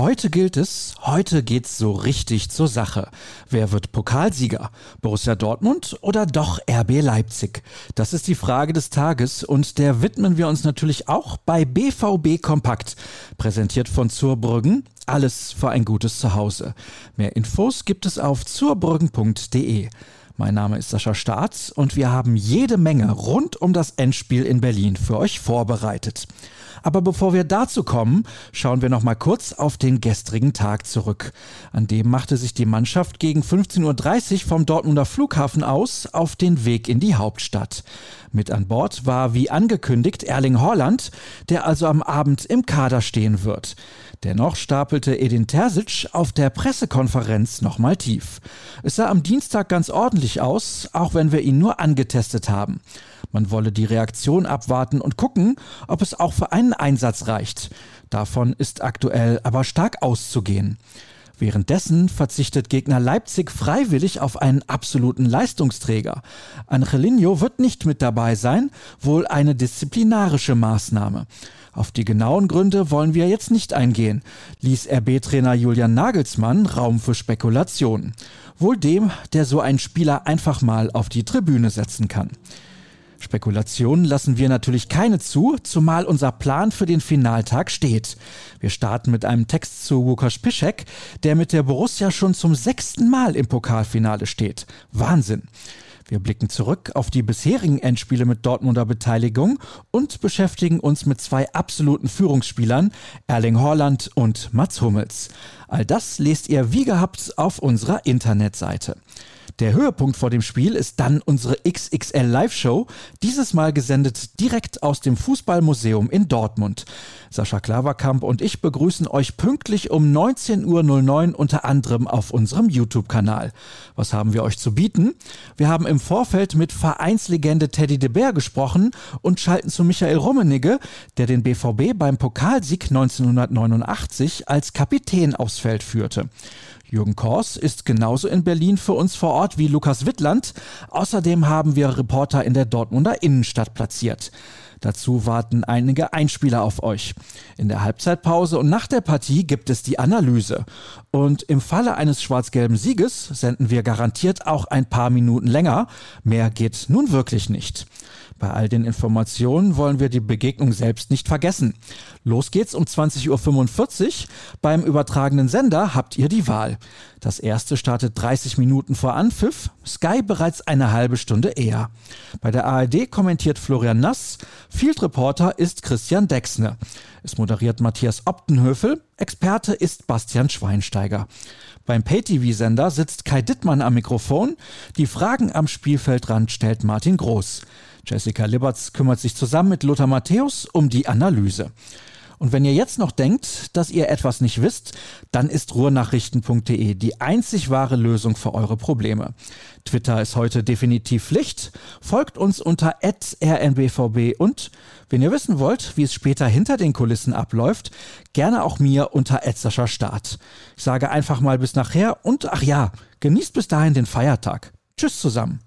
Heute gilt es, heute geht's so richtig zur Sache. Wer wird Pokalsieger? Borussia Dortmund oder doch RB Leipzig? Das ist die Frage des Tages und der widmen wir uns natürlich auch bei BVB Kompakt. Präsentiert von Zurbrüggen. Alles für ein gutes Zuhause. Mehr Infos gibt es auf zurbrüggen.de. Mein Name ist Sascha Staats und wir haben jede Menge rund um das Endspiel in Berlin für euch vorbereitet. Aber bevor wir dazu kommen, schauen wir noch mal kurz auf den gestrigen Tag zurück. An dem machte sich die Mannschaft gegen 15.30 Uhr vom Dortmunder Flughafen aus auf den Weg in die Hauptstadt. Mit an Bord war wie angekündigt Erling Haaland, der also am Abend im Kader stehen wird. Dennoch stapelte Edin Terzic auf der Pressekonferenz nochmal tief. Es sah am Dienstag ganz ordentlich aus, auch wenn wir ihn nur angetestet haben. Man wolle die Reaktion abwarten und gucken, ob es auch für einen Einsatz reicht. Davon ist aktuell aber stark auszugehen. Währenddessen verzichtet Gegner Leipzig freiwillig auf einen absoluten Leistungsträger. Angelino wird nicht mit dabei sein, wohl eine disziplinarische Maßnahme. Auf die genauen Gründe wollen wir jetzt nicht eingehen, ließ RB-Trainer Julian Nagelsmann Raum für Spekulationen. Wohl dem, der so einen Spieler einfach mal auf die Tribüne setzen kann. Spekulationen lassen wir natürlich keine zu, zumal unser Plan für den Finaltag steht. Wir starten mit einem Text zu Łukasz Piszek, der mit der Borussia schon zum sechsten Mal im Pokalfinale steht. Wahnsinn. Wir blicken zurück auf die bisherigen Endspiele mit Dortmunder Beteiligung und beschäftigen uns mit zwei absoluten Führungsspielern, Erling Haaland und Mats Hummels. All das lest ihr wie gehabt auf unserer Internetseite. Der Höhepunkt vor dem Spiel ist dann unsere XXL Live-Show, dieses Mal gesendet direkt aus dem Fußballmuseum in Dortmund. Sascha Klaverkamp und ich begrüßen euch pünktlich um 19.09 Uhr unter anderem auf unserem YouTube-Kanal. Was haben wir euch zu bieten? Wir haben im Vorfeld mit Vereinslegende Teddy de Beer gesprochen und schalten zu Michael Rummenigge, der den BVB beim Pokalsieg 1989 als Kapitän aufs Feld führte. Jürgen Kors ist genauso in Berlin für uns vor Ort wie Lukas Wittland. Außerdem haben wir Reporter in der Dortmunder Innenstadt platziert. Dazu warten einige Einspieler auf euch. In der Halbzeitpause und nach der Partie gibt es die Analyse. Und im Falle eines schwarz-gelben Sieges senden wir garantiert auch ein paar Minuten länger. Mehr geht nun wirklich nicht. Bei all den Informationen wollen wir die Begegnung selbst nicht vergessen. Los geht's um 20.45 Uhr. Beim übertragenen Sender habt ihr die Wahl. Das erste startet 30 Minuten vor Anpfiff, Sky bereits eine halbe Stunde eher. Bei der ARD kommentiert Florian Nass, Field Reporter ist Christian Dexne. Es moderiert Matthias Optenhöfel, Experte ist Bastian Schweinsteiger. Beim Pay-TV-Sender sitzt Kai Dittmann am Mikrofon, die Fragen am Spielfeldrand stellt Martin Groß. Jessica Liberts kümmert sich zusammen mit Lothar Matthäus um die Analyse. Und wenn ihr jetzt noch denkt, dass ihr etwas nicht wisst, dann ist ruhrnachrichten.de die einzig wahre Lösung für eure Probleme. Twitter ist heute definitiv Pflicht. Folgt uns unter rnbvb und wenn ihr wissen wollt, wie es später hinter den Kulissen abläuft, gerne auch mir unter Start. Ich sage einfach mal bis nachher und ach ja, genießt bis dahin den Feiertag. Tschüss zusammen.